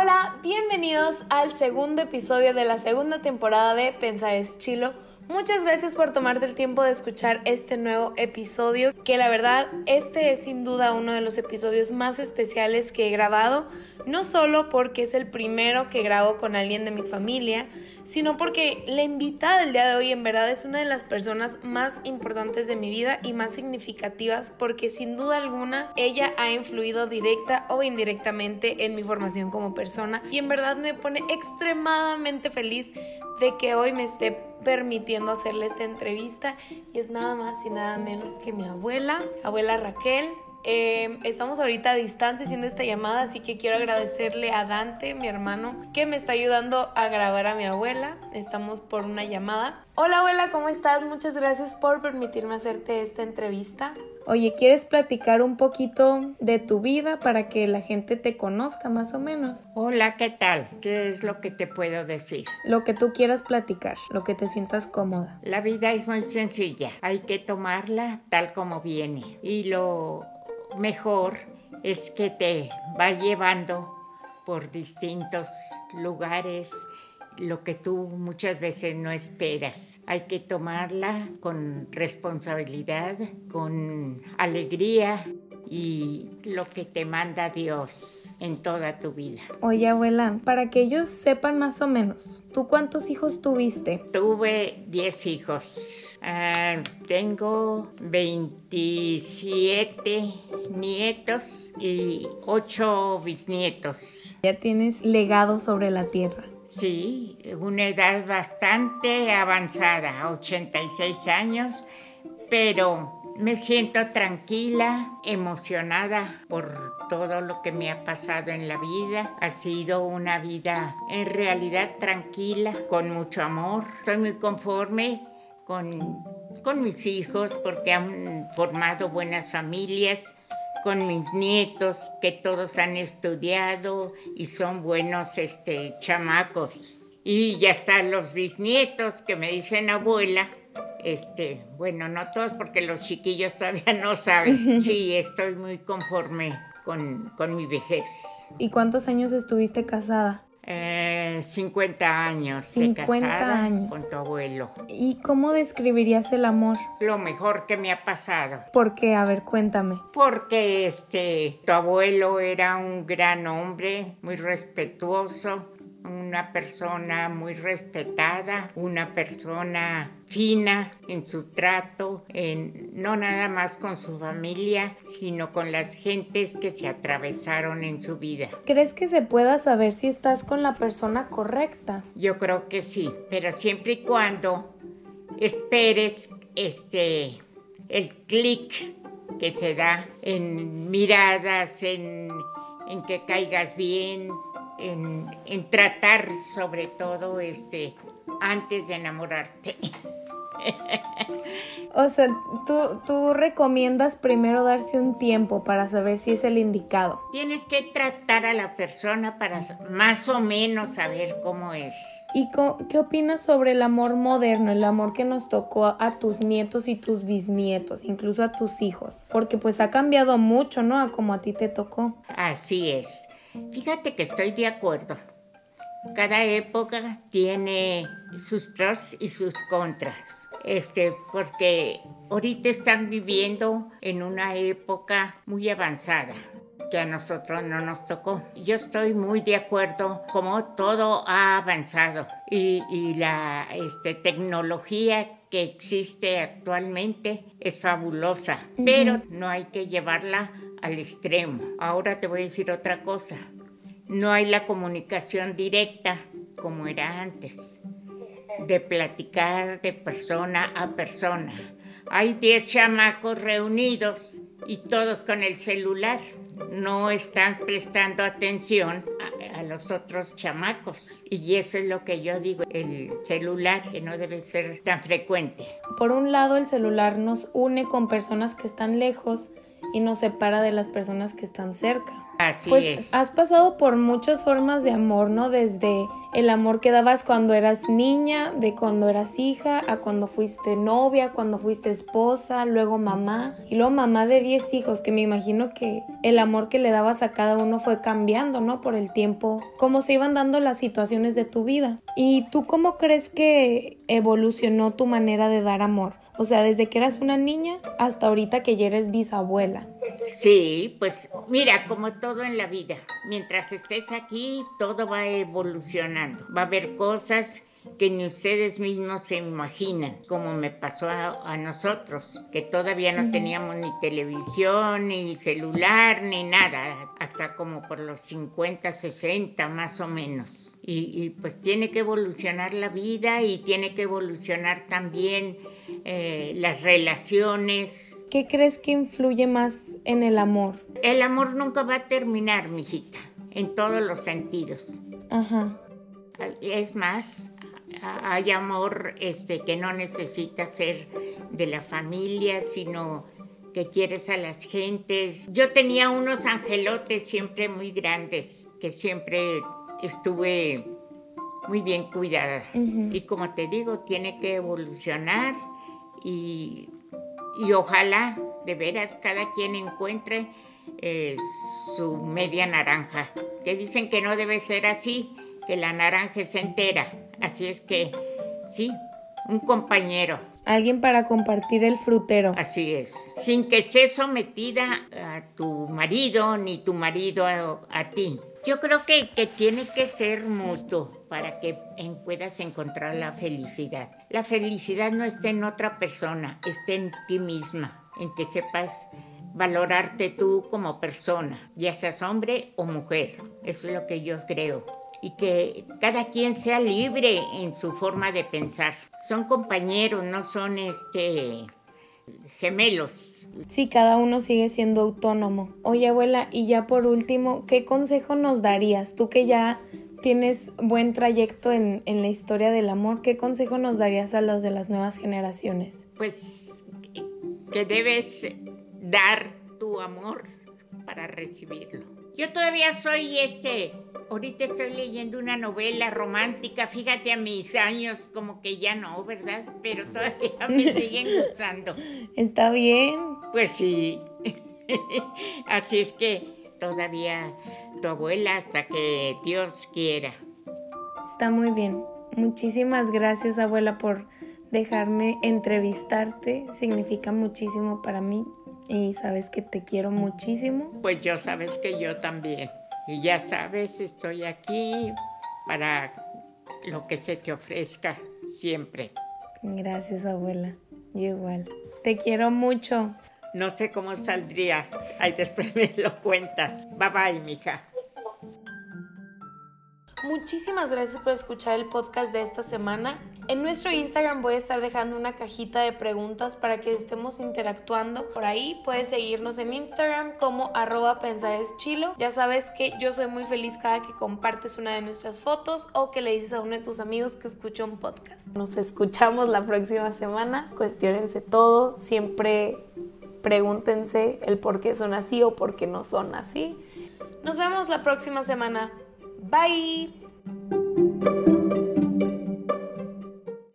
Hola, bienvenidos al segundo episodio de la segunda temporada de Pensar es Chilo. Muchas gracias por tomarte el tiempo de escuchar este nuevo episodio, que la verdad este es sin duda uno de los episodios más especiales que he grabado, no solo porque es el primero que grabo con alguien de mi familia, sino porque la invitada del día de hoy en verdad es una de las personas más importantes de mi vida y más significativas porque sin duda alguna ella ha influido directa o indirectamente en mi formación como persona y en verdad me pone extremadamente feliz de que hoy me esté permitiendo hacerle esta entrevista y es nada más y nada menos que mi abuela, abuela Raquel. Eh, estamos ahorita a distancia haciendo esta llamada, así que quiero agradecerle a Dante, mi hermano, que me está ayudando a grabar a mi abuela. Estamos por una llamada. Hola abuela, ¿cómo estás? Muchas gracias por permitirme hacerte esta entrevista. Oye, ¿quieres platicar un poquito de tu vida para que la gente te conozca más o menos? Hola, ¿qué tal? ¿Qué es lo que te puedo decir? Lo que tú quieras platicar, lo que te sientas cómoda. La vida es muy sencilla, hay que tomarla tal como viene y lo mejor es que te va llevando por distintos lugares lo que tú muchas veces no esperas. Hay que tomarla con responsabilidad, con alegría y lo que te manda Dios en toda tu vida. Oye, abuela, para que ellos sepan más o menos, ¿tú cuántos hijos tuviste? Tuve 10 hijos. Ah, tengo 27 nietos y 8 bisnietos. Ya tienes legado sobre la tierra. Sí, una edad bastante avanzada, 86 años, pero me siento tranquila, emocionada por todo lo que me ha pasado en la vida. Ha sido una vida en realidad tranquila, con mucho amor. Estoy muy conforme con, con mis hijos porque han formado buenas familias con mis nietos que todos han estudiado y son buenos este, chamacos. Y ya están los bisnietos que me dicen abuela. Este, bueno, no todos porque los chiquillos todavía no saben. Sí, estoy muy conforme con, con mi vejez. ¿Y cuántos años estuviste casada? Eh, 50 años 50 de casada años. con tu abuelo. ¿Y cómo describirías el amor? Lo mejor que me ha pasado. ¿Por qué? A ver, cuéntame. Porque este, tu abuelo era un gran hombre, muy respetuoso, una persona muy respetada, una persona fina en su trato, en, no nada más con su familia, sino con las gentes que se atravesaron en su vida. ¿Crees que se pueda saber si estás con la persona correcta? Yo creo que sí, pero siempre y cuando esperes este el clic que se da en miradas, en, en que caigas bien, en, en tratar sobre todo este antes de enamorarte. O sea, ¿tú, tú recomiendas primero darse un tiempo para saber si es el indicado. Tienes que tratar a la persona para más o menos saber cómo es. ¿Y co- qué opinas sobre el amor moderno, el amor que nos tocó a tus nietos y tus bisnietos, incluso a tus hijos? Porque pues ha cambiado mucho, ¿no? A como a ti te tocó. Así es. Fíjate que estoy de acuerdo. Cada época tiene sus pros y sus contras. Este, porque ahorita están viviendo en una época muy avanzada que a nosotros no nos tocó. Yo estoy muy de acuerdo como todo ha avanzado y, y la este, tecnología que existe actualmente es fabulosa, pero no hay que llevarla al extremo. Ahora te voy a decir otra cosa. No hay la comunicación directa como era antes, de platicar de persona a persona. Hay 10 chamacos reunidos y todos con el celular. No están prestando atención a, a los otros chamacos. Y eso es lo que yo digo, el celular que no debe ser tan frecuente. Por un lado, el celular nos une con personas que están lejos y nos separa de las personas que están cerca. Así pues es. has pasado por muchas formas de amor, ¿no? Desde el amor que dabas cuando eras niña, de cuando eras hija, a cuando fuiste novia, cuando fuiste esposa, luego mamá, y luego mamá de 10 hijos, que me imagino que el amor que le dabas a cada uno fue cambiando, ¿no? Por el tiempo, cómo se iban dando las situaciones de tu vida. ¿Y tú cómo crees que evolucionó tu manera de dar amor? O sea, desde que eras una niña hasta ahorita que ya eres bisabuela. Sí, pues mira, como todo en la vida, mientras estés aquí, todo va evolucionando. Va a haber cosas que ni ustedes mismos se imaginan, como me pasó a, a nosotros, que todavía no teníamos ni televisión, ni celular, ni nada, hasta como por los 50, 60 más o menos. Y, y pues tiene que evolucionar la vida y tiene que evolucionar también eh, las relaciones, ¿Qué crees que influye más en el amor? El amor nunca va a terminar, mijita, en todos los sentidos. Ajá. Es más, hay amor este, que no necesita ser de la familia, sino que quieres a las gentes. Yo tenía unos angelotes siempre muy grandes, que siempre estuve muy bien cuidada. Y como te digo, tiene que evolucionar y, y ojalá de veras cada quien encuentre eh, su media naranja. Que dicen que no debe ser así, que la naranja es entera. Así es que sí, un compañero, Alguien para compartir el frutero. así es. Sin que estés sometida a tu marido ni tu marido a, a ti. Yo creo que, que tiene que ser mutuo para que puedas encontrar la felicidad. La felicidad no está en otra persona, está en ti misma, en que sepas valorarte tú como persona, ya seas hombre o mujer. Eso es lo que yo creo. Y que cada quien sea libre en su forma de pensar. Son compañeros, no son este gemelos. Sí, cada uno sigue siendo autónomo. Oye, abuela, y ya por último, ¿qué consejo nos darías? Tú que ya tienes buen trayecto en, en la historia del amor, ¿qué consejo nos darías a los de las nuevas generaciones? Pues que debes dar tu amor para recibirlo. Yo todavía soy este, ahorita estoy leyendo una novela romántica, fíjate a mis años como que ya no, ¿verdad? Pero todavía me siguen gustando. ¿Está bien? Pues sí. Así es que todavía tu abuela hasta que Dios quiera. Está muy bien. Muchísimas gracias, abuela, por dejarme entrevistarte. Significa muchísimo para mí y sabes que te quiero muchísimo. Pues yo sabes que yo también. Y ya sabes, estoy aquí para lo que se te ofrezca siempre. Gracias, abuela. Yo igual. Te quiero mucho. No sé cómo saldría. Ahí después me lo cuentas. Bye bye, mija. Muchísimas gracias por escuchar el podcast de esta semana. En nuestro Instagram voy a estar dejando una cajita de preguntas para que estemos interactuando. Por ahí puedes seguirnos en Instagram como arroba pensareschilo. Ya sabes que yo soy muy feliz cada que compartes una de nuestras fotos o que le dices a uno de tus amigos que escuchó un podcast. Nos escuchamos la próxima semana. Cuestiónense todo. Siempre pregúntense el por qué son así o por qué no son así. Nos vemos la próxima semana. Bye.